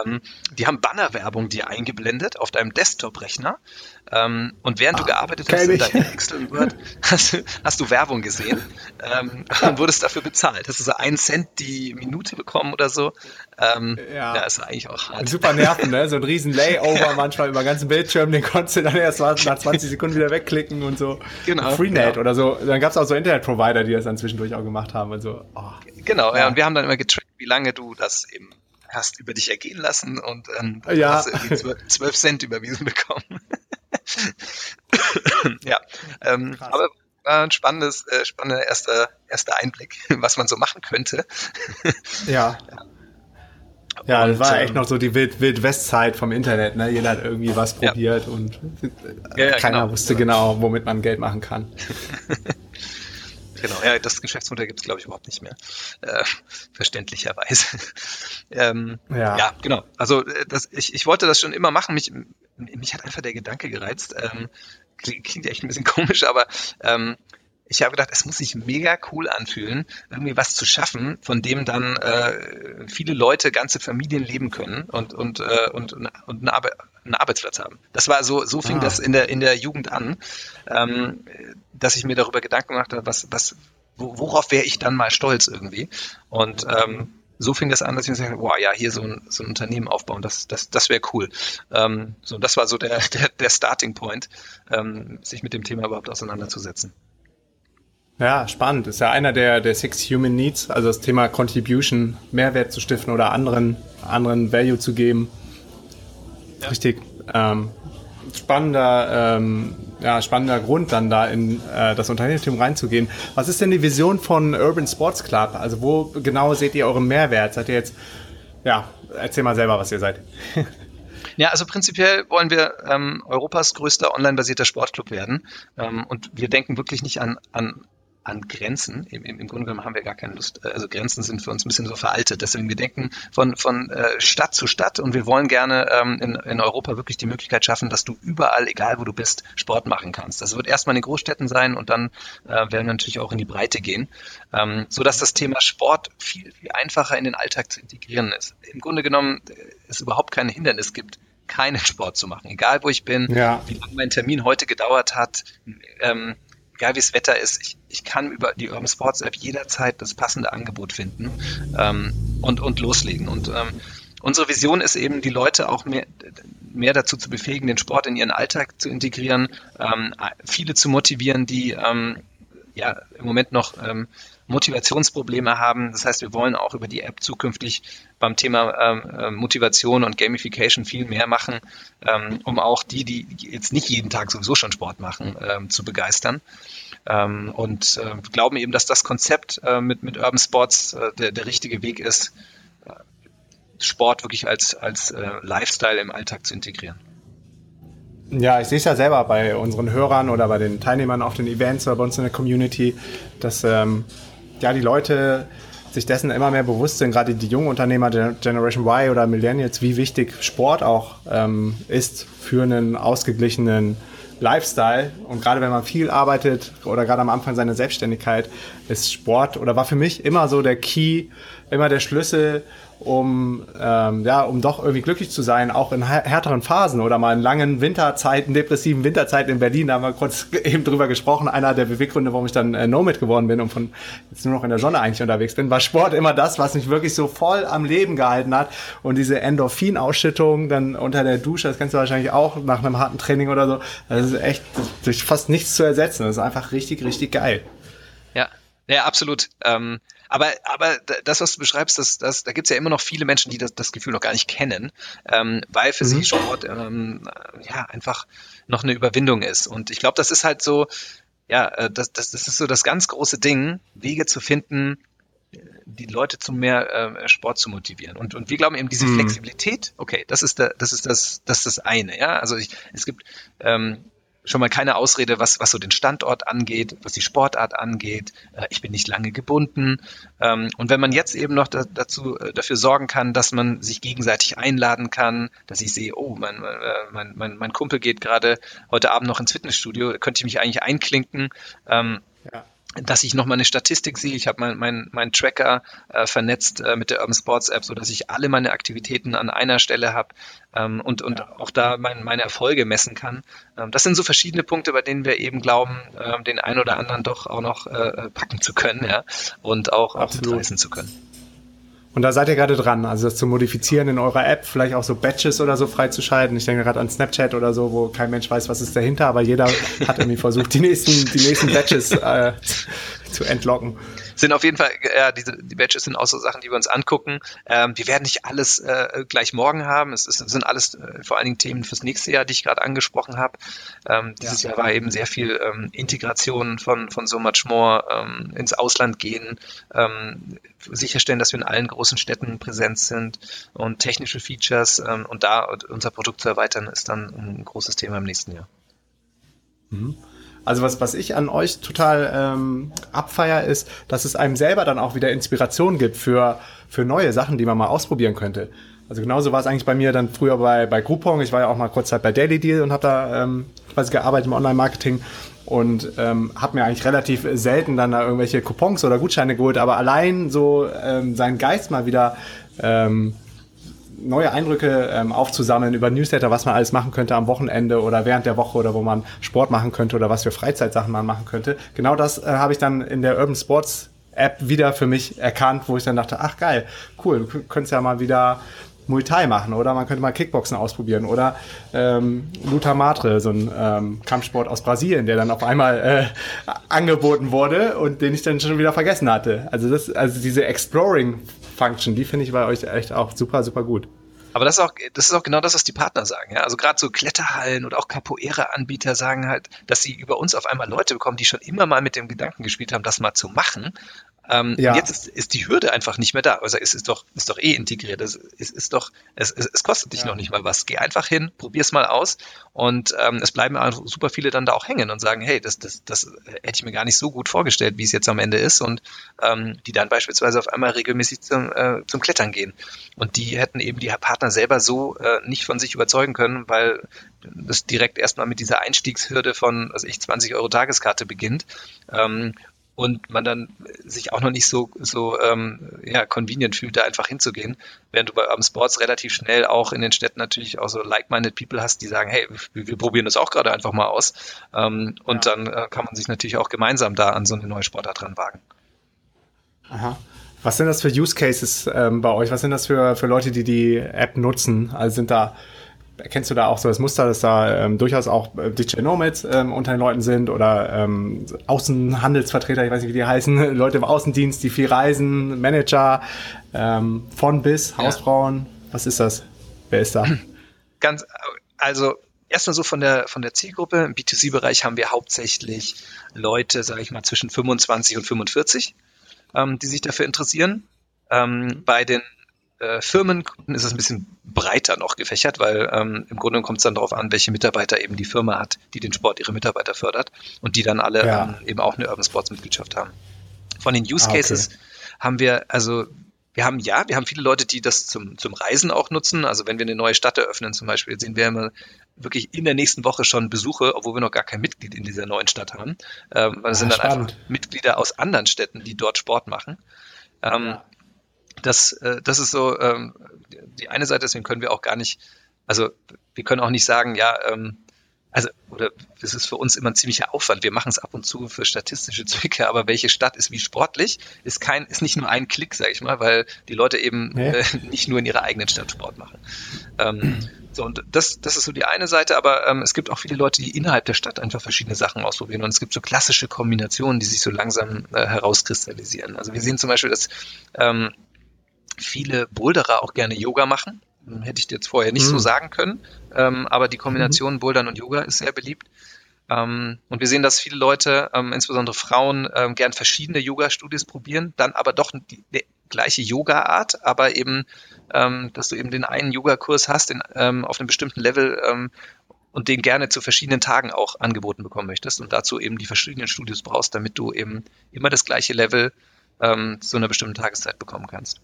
ähm, die haben Bannerwerbung dir eingeblendet auf deinem Desktop-Rechner ähm, und während ah, du gearbeitet hast in deinem Excel Word, hast, hast, du Werbung gesehen ähm, und wurdest dafür bezahlt. Hast du so einen Cent die Minute bekommen oder so. Ähm, ja. ja, ist eigentlich auch hart. Super nerven, ne? So ein riesen Layover manchmal über den ganzen Bildschirm, den konntest du dann erst nach 20 Sekunden wieder wegklicken und so. Genau. Freenet genau. oder so. Dann gab es auch so Internet-Provider, die das dann zwischendurch auch gemacht haben und so. Oh. Genau, ja. ja. Und wir haben dann immer getrackt, wie lange du das eben hast über dich ergehen lassen und ähm, ja. hast du 12 Cent überwiesen bekommen. ja, ähm, aber war ein spannendes, äh, spannender erster, erster Einblick, was man so machen könnte. ja. ja. Ja, das war echt ähm, noch so die Wild, Wild West-Zeit vom Internet. Ne? Jeder hat irgendwie was probiert ja. und ja, ja, keiner genau. wusste genau, womit man Geld machen kann. Genau, ja, das Geschäftsmodell gibt es, glaube ich, überhaupt nicht mehr. Äh, verständlicherweise. ähm, ja. ja. genau. Also äh, das, ich, ich wollte das schon immer machen. Mich, mich hat einfach der Gedanke gereizt. Ähm, klingt echt ein bisschen komisch, aber ähm, ich habe gedacht, es muss sich mega cool anfühlen, irgendwie was zu schaffen, von dem dann äh, viele Leute, ganze Familien leben können und und äh, und, und eine Arbeit, einen Arbeitsplatz haben. Das war so, so fing ah. das in der in der Jugend an, ähm, dass ich mir darüber Gedanken gemacht habe, was was worauf wäre ich dann mal stolz irgendwie und ähm, so fing das an, dass ich mir gesagt habe, wow, ja, hier so ein, so ein Unternehmen aufbauen, das, das, das wäre cool. Ähm, so, das war so der, der, der Starting Point, ähm, sich mit dem Thema überhaupt auseinanderzusetzen. Ja, spannend. Ist ja einer der, der Six Human Needs, also das Thema Contribution, Mehrwert zu stiften oder anderen, anderen Value zu geben. Ja. Richtig ähm, spannender, ähm, ja, spannender Grund, dann da in äh, das Unternehmertum reinzugehen. Was ist denn die Vision von Urban Sports Club? Also wo genau seht ihr euren Mehrwert? Seid ihr jetzt, ja, erzähl mal selber, was ihr seid. Ja, also prinzipiell wollen wir ähm, Europas größter online-basierter Sportclub werden. Ähm, und wir denken wirklich nicht an, an an Grenzen. Im, Im, Grunde genommen haben wir gar keine Lust. Äh, also Grenzen sind für uns ein bisschen so veraltet. Deswegen wir denken von, von äh, Stadt zu Stadt und wir wollen gerne ähm, in, in Europa wirklich die Möglichkeit schaffen, dass du überall, egal wo du bist, Sport machen kannst. Das wird erstmal in den Großstädten sein und dann äh, werden wir natürlich auch in die Breite gehen, ähm, so dass das Thema Sport viel, viel einfacher in den Alltag zu integrieren ist. Im Grunde genommen es überhaupt kein Hindernis gibt, keinen Sport zu machen, egal wo ich bin, ja. wie lange mein Termin heute gedauert hat. Ähm, egal wie das Wetter ist, ich, ich kann über die Urban Sports App jederzeit das passende Angebot finden ähm, und, und loslegen. Und ähm, unsere Vision ist eben, die Leute auch mehr, mehr dazu zu befähigen, den Sport in ihren Alltag zu integrieren, ähm, viele zu motivieren, die ähm, ja im Moment noch ähm, Motivationsprobleme haben. Das heißt, wir wollen auch über die App zukünftig beim Thema ähm, äh, Motivation und Gamification viel mehr machen, ähm, um auch die, die jetzt nicht jeden Tag sowieso schon Sport machen, ähm, zu begeistern. Ähm, und äh, glauben eben, dass das Konzept äh, mit, mit Urban Sports äh, der, der richtige Weg ist, äh, Sport wirklich als, als äh, Lifestyle im Alltag zu integrieren. Ja, ich sehe es ja selber bei unseren Hörern oder bei den Teilnehmern auf den Events oder bei uns in der Community, dass ähm, ja, die Leute sich dessen immer mehr bewusst sind, gerade die jungen Unternehmer Generation Y oder Millennials, wie wichtig Sport auch ähm, ist für einen ausgeglichenen Lifestyle. Und gerade wenn man viel arbeitet oder gerade am Anfang seiner Selbstständigkeit, ist Sport oder war für mich immer so der Key, immer der Schlüssel, um, ähm, ja, um doch irgendwie glücklich zu sein, auch in härteren Phasen oder mal in langen Winterzeiten, depressiven Winterzeiten in Berlin, da haben wir kurz eben drüber gesprochen. Einer der Beweggründe, warum ich dann äh, Nomad geworden bin und von jetzt nur noch in der Sonne eigentlich unterwegs bin, war Sport immer das, was mich wirklich so voll am Leben gehalten hat. Und diese Endorphinausschüttung dann unter der Dusche, das kennst du wahrscheinlich auch nach einem harten Training oder so, das ist echt durch fast nichts zu ersetzen. Das ist einfach richtig, richtig geil. Ja, ja, absolut. Ähm aber, aber das, was du beschreibst, das, das, da gibt es ja immer noch viele Menschen, die das, das Gefühl noch gar nicht kennen, ähm, weil für mhm. sie Sport ähm, ja einfach noch eine Überwindung ist. Und ich glaube, das ist halt so, ja, äh, das, das, das ist so das ganz große Ding, Wege zu finden, die Leute zu mehr äh, Sport zu motivieren. Und, und wir glauben eben diese mhm. Flexibilität, okay, das ist der, das ist das, das ist das eine, ja. Also ich, es gibt ähm, schon mal keine Ausrede, was, was so den Standort angeht, was die Sportart angeht. Äh, ich bin nicht lange gebunden. Ähm, und wenn man jetzt eben noch da, dazu äh, dafür sorgen kann, dass man sich gegenseitig einladen kann, dass ich sehe, oh, mein, äh, mein, mein, mein Kumpel geht gerade heute Abend noch ins Fitnessstudio, könnte ich mich eigentlich einklinken. Ähm, ja dass ich nochmal eine Statistik sehe. Ich habe meinen mein, mein Tracker äh, vernetzt äh, mit der Urban Sports App, so dass ich alle meine Aktivitäten an einer Stelle habe ähm, und, und ja. auch da mein, meine Erfolge messen kann. Ähm, das sind so verschiedene Punkte, bei denen wir eben glauben, ähm, den einen oder anderen doch auch noch äh, packen zu können ja, und auch, auch mitreißen zu können. Und da seid ihr gerade dran, also das zu modifizieren in eurer App, vielleicht auch so Batches oder so freizuschalten. Ich denke gerade an Snapchat oder so, wo kein Mensch weiß, was ist dahinter, aber jeder hat irgendwie versucht, die nächsten, die nächsten Batches äh, zu entlocken sind auf jeden Fall, ja, diese, die Badges sind auch so Sachen, die wir uns angucken. Ähm, wir werden nicht alles äh, gleich morgen haben. Es, ist, sind alles äh, vor allen Dingen Themen fürs nächste Jahr, die ich gerade angesprochen habe. Ähm, dieses ja. Jahr war eben sehr viel ähm, Integration von, von so much more, ähm, ins Ausland gehen, ähm, sicherstellen, dass wir in allen großen Städten präsent sind und technische Features ähm, und da unser Produkt zu erweitern, ist dann ein großes Thema im nächsten Jahr. Mhm. Also was, was ich an euch total ähm, abfeier, ist, dass es einem selber dann auch wieder Inspiration gibt für, für neue Sachen, die man mal ausprobieren könnte. Also genauso war es eigentlich bei mir dann früher bei, bei Groupon. Ich war ja auch mal kurz Zeit bei Daily Deal und habe da ähm, quasi gearbeitet im Online-Marketing und ähm, habe mir eigentlich relativ selten dann da irgendwelche Coupons oder Gutscheine geholt, aber allein so ähm, seinen Geist mal wieder ähm, neue Eindrücke ähm, aufzusammeln über Newsletter, was man alles machen könnte am Wochenende oder während der Woche oder wo man Sport machen könnte oder was für Freizeitsachen man machen könnte. Genau das äh, habe ich dann in der Urban Sports App wieder für mich erkannt, wo ich dann dachte, ach geil, cool, du könntest ja mal wieder Muay Thai machen oder man könnte mal Kickboxen ausprobieren oder ähm, Luta Matre, so ein ähm, Kampfsport aus Brasilien, der dann auf einmal äh, angeboten wurde und den ich dann schon wieder vergessen hatte. Also das, also diese Exploring Function, die finde ich bei euch echt auch super, super gut. Aber das ist auch, das ist auch genau das, was die Partner sagen. Ja? Also gerade so Kletterhallen oder auch Capoeira-Anbieter sagen halt, dass sie über uns auf einmal Leute bekommen, die schon immer mal mit dem Gedanken gespielt haben, das mal zu machen ähm, ja. Jetzt ist, ist, die Hürde einfach nicht mehr da. Also es ist doch, ist doch eh integriert. Es ist, ist doch, es, es, kostet dich ja. noch nicht mal was. Geh einfach hin, probier's mal aus. Und ähm, es bleiben super viele dann da auch hängen und sagen, hey, das, das, das hätte ich mir gar nicht so gut vorgestellt, wie es jetzt am Ende ist. Und ähm, die dann beispielsweise auf einmal regelmäßig zum, äh, zum Klettern gehen. Und die hätten eben die Partner selber so äh, nicht von sich überzeugen können, weil das direkt erstmal mit dieser Einstiegshürde von, was ich, 20 Euro Tageskarte beginnt. Ähm, und man dann sich auch noch nicht so, so ähm, ja, convenient fühlt, da einfach hinzugehen. Während du bei Urban Sports relativ schnell auch in den Städten natürlich auch so like-minded People hast, die sagen, hey, wir, wir probieren das auch gerade einfach mal aus. Ähm, und ja. dann äh, kann man sich natürlich auch gemeinsam da an so eine neue Sportart dran wagen. Aha. Was sind das für Use Cases ähm, bei euch? Was sind das für, für Leute, die die App nutzen? Also sind da Erkennst du da auch so das Muster, dass da ähm, durchaus auch äh, Digital Nomads ähm, unter den Leuten sind oder ähm, Außenhandelsvertreter, ich weiß nicht, wie die heißen, Leute im Außendienst, die viel reisen, Manager, ähm, von bis, Hausfrauen? Ja. Was ist das? Wer ist da? Ganz, also erstmal so von der, von der Zielgruppe. Im B2C-Bereich haben wir hauptsächlich Leute, sage ich mal, zwischen 25 und 45, ähm, die sich dafür interessieren. Ähm, bei den äh, Firmenkunden ist es ein bisschen breiter noch gefächert, weil ähm, im Grunde kommt es dann darauf an, welche Mitarbeiter eben die Firma hat, die den Sport ihre Mitarbeiter fördert und die dann alle ja. ähm, eben auch eine Urban Sports Mitgliedschaft haben. Von den Use Cases ah, okay. haben wir, also wir haben ja, wir haben viele Leute, die das zum, zum Reisen auch nutzen. Also wenn wir eine neue Stadt eröffnen zum Beispiel, sehen wir immer wirklich in der nächsten Woche schon Besuche, obwohl wir noch gar kein Mitglied in dieser neuen Stadt haben. Ähm, weil es ah, sind dann spannend. einfach Mitglieder aus anderen Städten, die dort Sport machen. Ähm, ja das, äh, das ist so ähm, die eine Seite, deswegen können wir auch gar nicht, also wir können auch nicht sagen, ja, ähm, also, oder es ist für uns immer ein ziemlicher Aufwand. Wir machen es ab und zu für statistische Zwecke, aber welche Stadt ist wie sportlich, ist kein, ist nicht nur ein Klick, sag ich mal, weil die Leute eben ja. äh, nicht nur in ihrer eigenen Stadt Sport machen. Ähm, so, und das, das ist so die eine Seite, aber ähm, es gibt auch viele Leute, die innerhalb der Stadt einfach verschiedene Sachen ausprobieren. Und es gibt so klassische Kombinationen, die sich so langsam äh, herauskristallisieren. Also wir sehen zum Beispiel, dass ähm, viele Boulderer auch gerne Yoga machen Hätte ich dir jetzt vorher nicht mhm. so sagen können. Ähm, aber die Kombination mhm. Bouldern und Yoga ist sehr beliebt. Ähm, und wir sehen, dass viele Leute, ähm, insbesondere Frauen, ähm, gern verschiedene Yoga-Studios probieren, dann aber doch die, die gleiche Yoga-Art, aber eben, ähm, dass du eben den einen Yoga-Kurs hast in, ähm, auf einem bestimmten Level und den gerne zu verschiedenen Tagen auch angeboten bekommen möchtest und dazu eben die verschiedenen Studios brauchst, damit du eben immer das gleiche Level zu einer bestimmten Tageszeit bekommen kannst.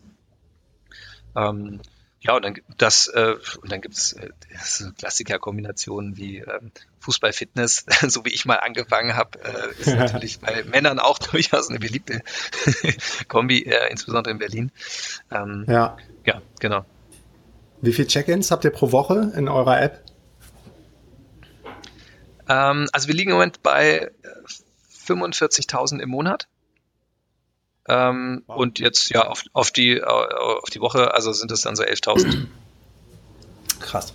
Ähm, ja, und dann das äh, und dann gibt's äh, so Klassiker-Kombinationen wie ähm, Fußball-Fitness, so wie ich mal angefangen habe, äh, ist natürlich bei Männern auch durchaus eine beliebte Kombi, äh, insbesondere in Berlin. Ähm, ja. Ja, genau. Wie viele Check-ins habt ihr pro Woche in eurer App? Ähm, also wir liegen im Moment bei 45.000 im Monat. Ähm, wow. Und jetzt ja auf, auf, die, auf die Woche, also sind es dann so 11.000. Krass.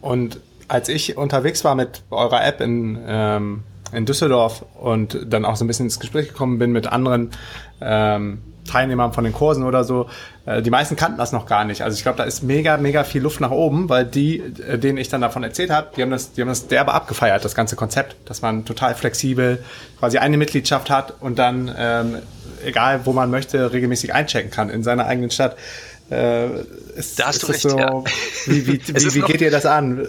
Und als ich unterwegs war mit eurer App in, ähm, in Düsseldorf und dann auch so ein bisschen ins Gespräch gekommen bin mit anderen ähm, Teilnehmern von den Kursen oder so, äh, die meisten kannten das noch gar nicht. Also ich glaube, da ist mega, mega viel Luft nach oben, weil die, äh, denen ich dann davon erzählt habe, die haben das, die haben das derbe abgefeiert, das ganze Konzept, dass man total flexibel quasi eine Mitgliedschaft hat und dann, ähm, egal wo man möchte, regelmäßig einchecken kann in seiner eigenen Stadt. Äh, ist, da hast ist du recht, so, ja. Wie, wie, wie, wie geht ihr das an?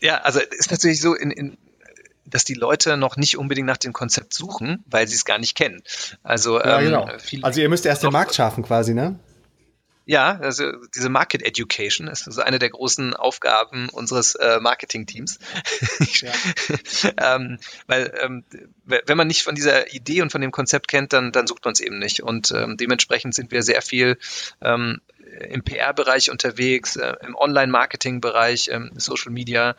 ja, also ist natürlich so in, in dass die Leute noch nicht unbedingt nach dem Konzept suchen, weil sie es gar nicht kennen. Also, ja, ähm, genau. also ihr müsst erst den Markt schaffen quasi, ne? Ja, also diese Market Education ist also eine der großen Aufgaben unseres äh, Marketing-Teams. Ja. ähm, weil ähm, wenn man nicht von dieser Idee und von dem Konzept kennt, dann, dann sucht man es eben nicht. Und ähm, dementsprechend sind wir sehr viel ähm, im PR-Bereich unterwegs, äh, im Online-Marketing-Bereich, ähm, Social Media,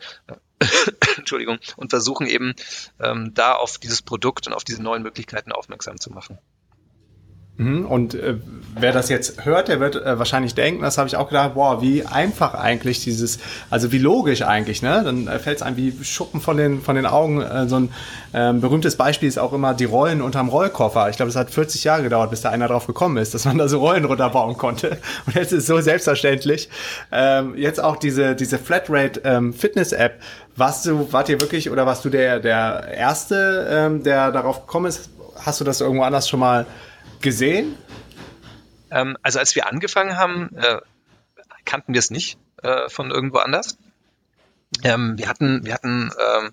Entschuldigung, und versuchen eben ähm, da auf dieses Produkt und auf diese neuen Möglichkeiten aufmerksam zu machen. Mhm, und äh, wer das jetzt hört, der wird äh, wahrscheinlich denken, das habe ich auch gedacht, boah, wie einfach eigentlich dieses, also wie logisch eigentlich, ne? Dann äh, fällt es einem wie Schuppen von den, von den Augen. Äh, so ein ähm, berühmtes Beispiel ist auch immer die Rollen unterm Rollkoffer. Ich glaube, es hat 40 Jahre gedauert, bis da einer drauf gekommen ist, dass man da so Rollen runterbauen konnte. Und jetzt ist es so selbstverständlich. Ähm, jetzt auch diese, diese Flatrate ähm, Fitness-App. Warst du, wart ihr wirklich oder warst du der, der Erste, ähm, der darauf gekommen ist? Hast du das irgendwo anders schon mal gesehen? Ähm, also als wir angefangen haben, äh, kannten wir es nicht äh, von irgendwo anders. Ähm, wir hatten, wir hatten, ähm,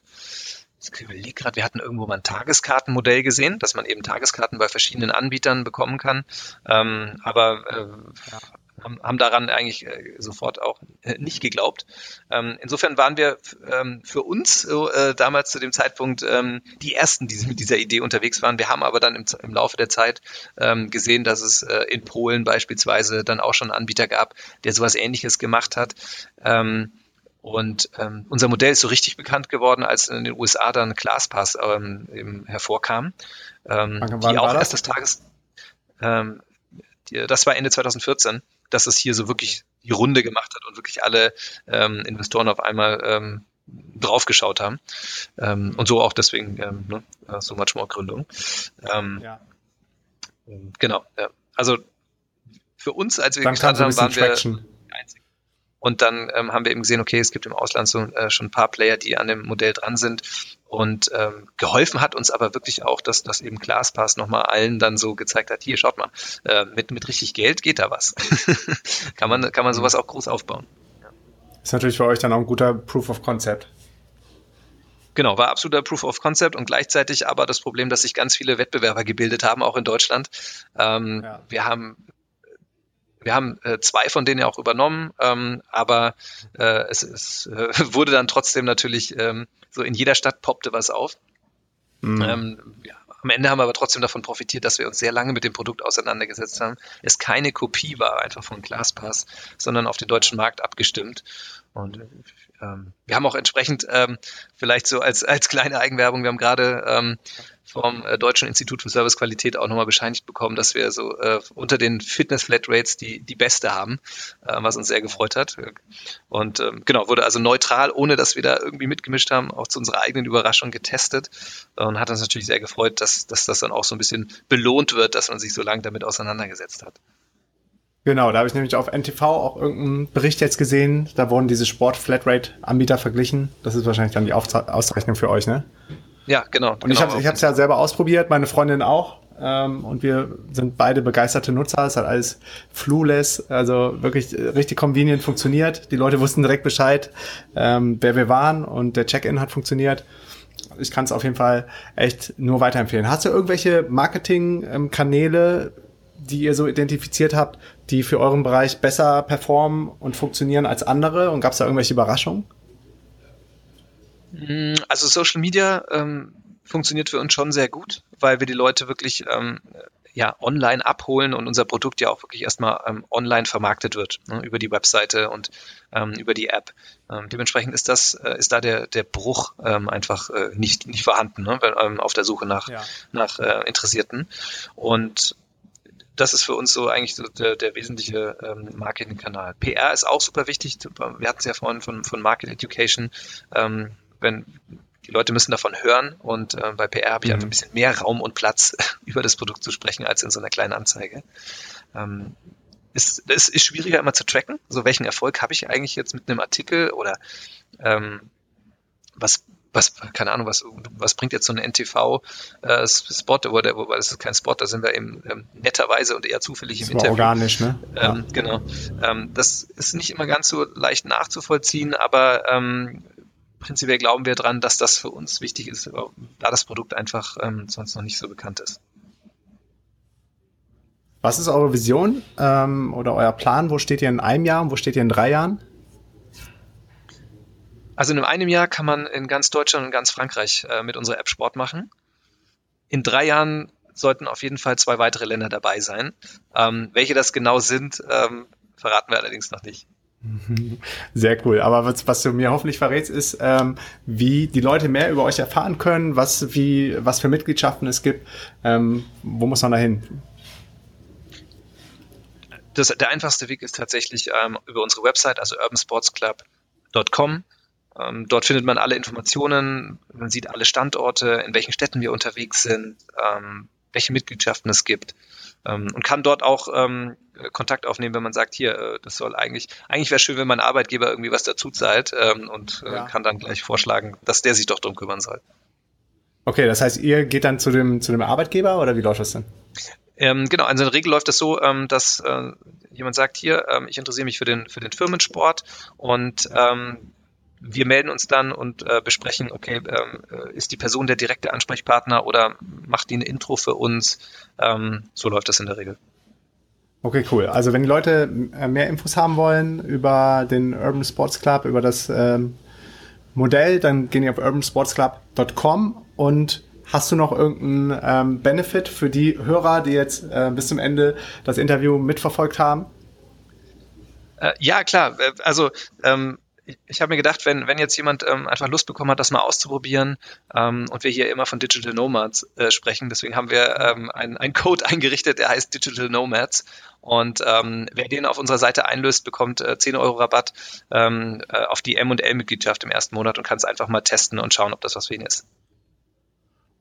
ich überlege gerade, wir hatten irgendwo mal ein Tageskartenmodell gesehen, dass man eben Tageskarten bei verschiedenen Anbietern bekommen kann. Ähm, aber äh, haben, haben daran eigentlich äh, sofort auch äh, nicht geglaubt. Ähm, insofern waren wir ähm, für uns äh, damals zu dem Zeitpunkt ähm, die ersten, die mit dieser Idee unterwegs waren. Wir haben aber dann im, im Laufe der Zeit gesehen, dass es in Polen beispielsweise dann auch schon einen Anbieter gab, der sowas Ähnliches gemacht hat. Und ähm, unser Modell ist so richtig bekannt geworden, als in den USA dann ClassPass ähm, eben hervorkam, ähm, die auch erst des Tages, ähm, die, das war Ende 2014 dass es hier so wirklich die Runde gemacht hat und wirklich alle ähm, Investoren auf einmal ähm, draufgeschaut haben. Ähm, und so auch deswegen ähm, ne, so much more Gründung. Ähm, ja. Genau. Ja. Also für uns, als wir Dann gestartet haben, waren wir einzig. Und dann ähm, haben wir eben gesehen, okay, es gibt im Ausland so äh, schon ein paar Player, die an dem Modell dran sind und ähm, geholfen hat uns aber wirklich auch, dass das eben ClassPass nochmal allen dann so gezeigt hat, hier, schaut mal, äh, mit, mit richtig Geld geht da was. kann, man, kann man sowas auch groß aufbauen. Ist natürlich für euch dann auch ein guter Proof of Concept. Genau, war absoluter Proof of Concept und gleichzeitig aber das Problem, dass sich ganz viele Wettbewerber gebildet haben, auch in Deutschland. Ähm, ja. Wir haben wir haben äh, zwei von denen ja auch übernommen, ähm, aber äh, es, es äh, wurde dann trotzdem natürlich ähm, so in jeder Stadt poppte was auf. Mhm. Ähm, ja, am Ende haben wir aber trotzdem davon profitiert, dass wir uns sehr lange mit dem Produkt auseinandergesetzt haben. Es keine Kopie war einfach von ClassPass, sondern auf den deutschen Markt abgestimmt. Und ähm, wir haben auch entsprechend ähm, vielleicht so als, als kleine Eigenwerbung, wir haben gerade ähm, vom äh, Deutschen Institut für Servicequalität auch nochmal bescheinigt bekommen, dass wir so äh, unter den Fitness-Flatrates die, die beste haben, äh, was uns sehr gefreut hat. Und ähm, genau, wurde also neutral, ohne dass wir da irgendwie mitgemischt haben, auch zu unserer eigenen Überraschung getestet und hat uns natürlich sehr gefreut, dass, dass das dann auch so ein bisschen belohnt wird, dass man sich so lange damit auseinandergesetzt hat. Genau, da habe ich nämlich auf NTV auch irgendeinen Bericht jetzt gesehen. Da wurden diese Sport-Flatrate-Anbieter verglichen. Das ist wahrscheinlich dann die Auszeichnung für euch, ne? Ja, genau. Und genau. ich habe es ja selber ausprobiert, meine Freundin auch. Ähm, und wir sind beide begeisterte Nutzer. Es hat alles flawless, also wirklich richtig convenient funktioniert. Die Leute wussten direkt Bescheid, ähm, wer wir waren und der Check-in hat funktioniert. Ich kann es auf jeden Fall echt nur weiterempfehlen. Hast du irgendwelche Marketing-Kanäle, die ihr so identifiziert habt, die für euren Bereich besser performen und funktionieren als andere? Und gab es da irgendwelche Überraschungen? Mm, also Social Media ähm, funktioniert für uns schon sehr gut, weil wir die Leute wirklich ähm, ja, online abholen und unser Produkt ja auch wirklich erstmal ähm, online vermarktet wird, ne, über die Webseite und ähm, über die App. Ähm, dementsprechend ist das, äh, ist da der, der Bruch ähm, einfach äh, nicht, nicht vorhanden, ne, ähm, auf der Suche nach, ja. nach äh, Interessierten. Und das ist für uns so eigentlich so der, der wesentliche ähm, Marketingkanal. PR ist auch super wichtig. Wir hatten es ja vorhin von, von Market Education. Ähm, wenn die Leute müssen davon hören und äh, bei PR habe ich mhm. einfach ein bisschen mehr Raum und Platz, über das Produkt zu sprechen, als in so einer kleinen Anzeige. Ähm, ist, es ist schwieriger immer zu tracken. So welchen Erfolg habe ich eigentlich jetzt mit einem Artikel oder ähm, was was, keine Ahnung, was, was bringt jetzt so ein NTV-Spot, äh, oder, wobei das ist kein Spot, da sind wir eben ähm, netterweise und eher zufällig im Interview. organisch, ne? Ähm, ja. Genau. Ähm, das ist nicht immer ganz so leicht nachzuvollziehen, aber ähm, prinzipiell glauben wir dran, dass das für uns wichtig ist, da das Produkt einfach ähm, sonst noch nicht so bekannt ist. Was ist eure Vision ähm, oder euer Plan? Wo steht ihr in einem Jahr und wo steht ihr in drei Jahren? Also in einem Jahr kann man in ganz Deutschland und ganz Frankreich äh, mit unserer App Sport machen. In drei Jahren sollten auf jeden Fall zwei weitere Länder dabei sein. Ähm, welche das genau sind, ähm, verraten wir allerdings noch nicht. Sehr cool. Aber was, was du mir hoffentlich verrätst, ist, ähm, wie die Leute mehr über euch erfahren können, was, wie, was für Mitgliedschaften es gibt. Ähm, wo muss man da hin? Das, der einfachste Weg ist tatsächlich ähm, über unsere Website, also urbansportsclub.com. Ähm, dort findet man alle Informationen, man sieht alle Standorte, in welchen Städten wir unterwegs sind, ähm, welche Mitgliedschaften es gibt ähm, und kann dort auch ähm, Kontakt aufnehmen, wenn man sagt, hier, äh, das soll eigentlich, eigentlich wäre schön, wenn mein Arbeitgeber irgendwie was dazu zahlt ähm, und äh, ja. kann dann gleich vorschlagen, dass der sich doch drum kümmern soll. Okay, das heißt, ihr geht dann zu dem, zu dem Arbeitgeber oder wie läuft das denn? Ähm, genau, also in der Regel läuft das so, ähm, dass äh, jemand sagt, hier, ähm, ich interessiere mich für den, für den Firmensport und ähm, wir melden uns dann und äh, besprechen, okay, ähm, äh, ist die Person der direkte Ansprechpartner oder macht die ein Intro für uns? Ähm, so läuft das in der Regel. Okay, cool. Also wenn die Leute äh, mehr Infos haben wollen über den Urban Sports Club, über das ähm, Modell, dann gehen die auf urbansportsclub.com und hast du noch irgendeinen ähm, Benefit für die Hörer, die jetzt äh, bis zum Ende das Interview mitverfolgt haben? Äh, ja, klar. Also ähm, ich, habe mir gedacht, wenn, wenn jetzt jemand ähm, einfach Lust bekommen hat, das mal auszuprobieren ähm, und wir hier immer von Digital Nomads äh, sprechen, deswegen haben wir ähm, einen Code eingerichtet, der heißt Digital Nomads und ähm, wer den auf unserer Seite einlöst, bekommt äh, 10 Euro Rabatt ähm, äh, auf die M&L-Mitgliedschaft im ersten Monat und kann es einfach mal testen und schauen, ob das was für ihn ist.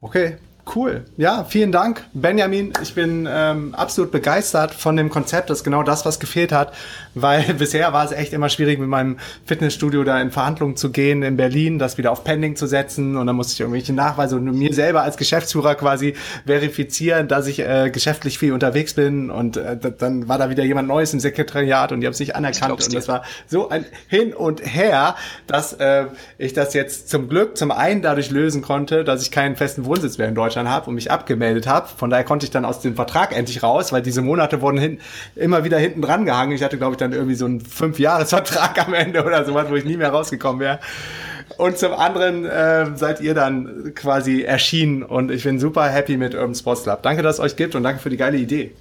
Okay, Cool. Ja, vielen Dank, Benjamin. Ich bin ähm, absolut begeistert von dem Konzept. Das ist genau das, was gefehlt hat, weil bisher war es echt immer schwierig, mit meinem Fitnessstudio da in Verhandlungen zu gehen in Berlin, das wieder auf Pending zu setzen und dann musste ich irgendwelche Nachweise und mir selber als Geschäftsführer quasi verifizieren, dass ich äh, geschäftlich viel unterwegs bin und äh, dann war da wieder jemand Neues im Sekretariat und die haben es nicht anerkannt und das war so ein Hin und Her, dass äh, ich das jetzt zum Glück zum einen dadurch lösen konnte, dass ich keinen festen Wohnsitz mehr in Deutschland Deutschland habe und mich abgemeldet habe. Von daher konnte ich dann aus dem Vertrag endlich raus, weil diese Monate wurden hin, immer wieder hinten dran gehangen. Ich hatte, glaube ich, dann irgendwie so einen Fünf-Jahres-Vertrag am Ende oder sowas, wo ich nie mehr rausgekommen wäre. Und zum anderen äh, seid ihr dann quasi erschienen und ich bin super happy mit Urban Sports Club. Danke, dass es euch gibt und danke für die geile Idee.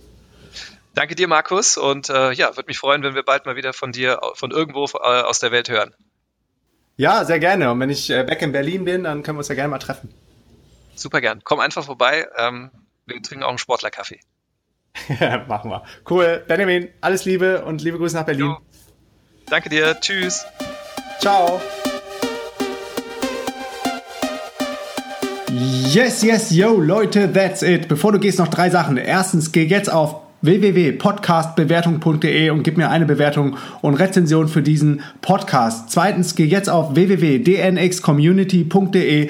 Danke dir, Markus. Und äh, ja, würde mich freuen, wenn wir bald mal wieder von dir, von irgendwo äh, aus der Welt hören. Ja, sehr gerne. Und wenn ich äh, back in Berlin bin, dann können wir uns ja gerne mal treffen. Super gern. Komm einfach vorbei. Ähm, wir trinken auch einen Sportlerkaffee. machen wir. Cool. Benjamin, alles Liebe und liebe Grüße nach Berlin. Jo. Danke dir. Tschüss. Ciao. Yes, yes, yo, Leute, that's it. Bevor du gehst, noch drei Sachen. Erstens, geh jetzt auf www.podcastbewertung.de und gib mir eine Bewertung und Rezension für diesen Podcast. Zweitens, geh jetzt auf www.dnxcommunity.de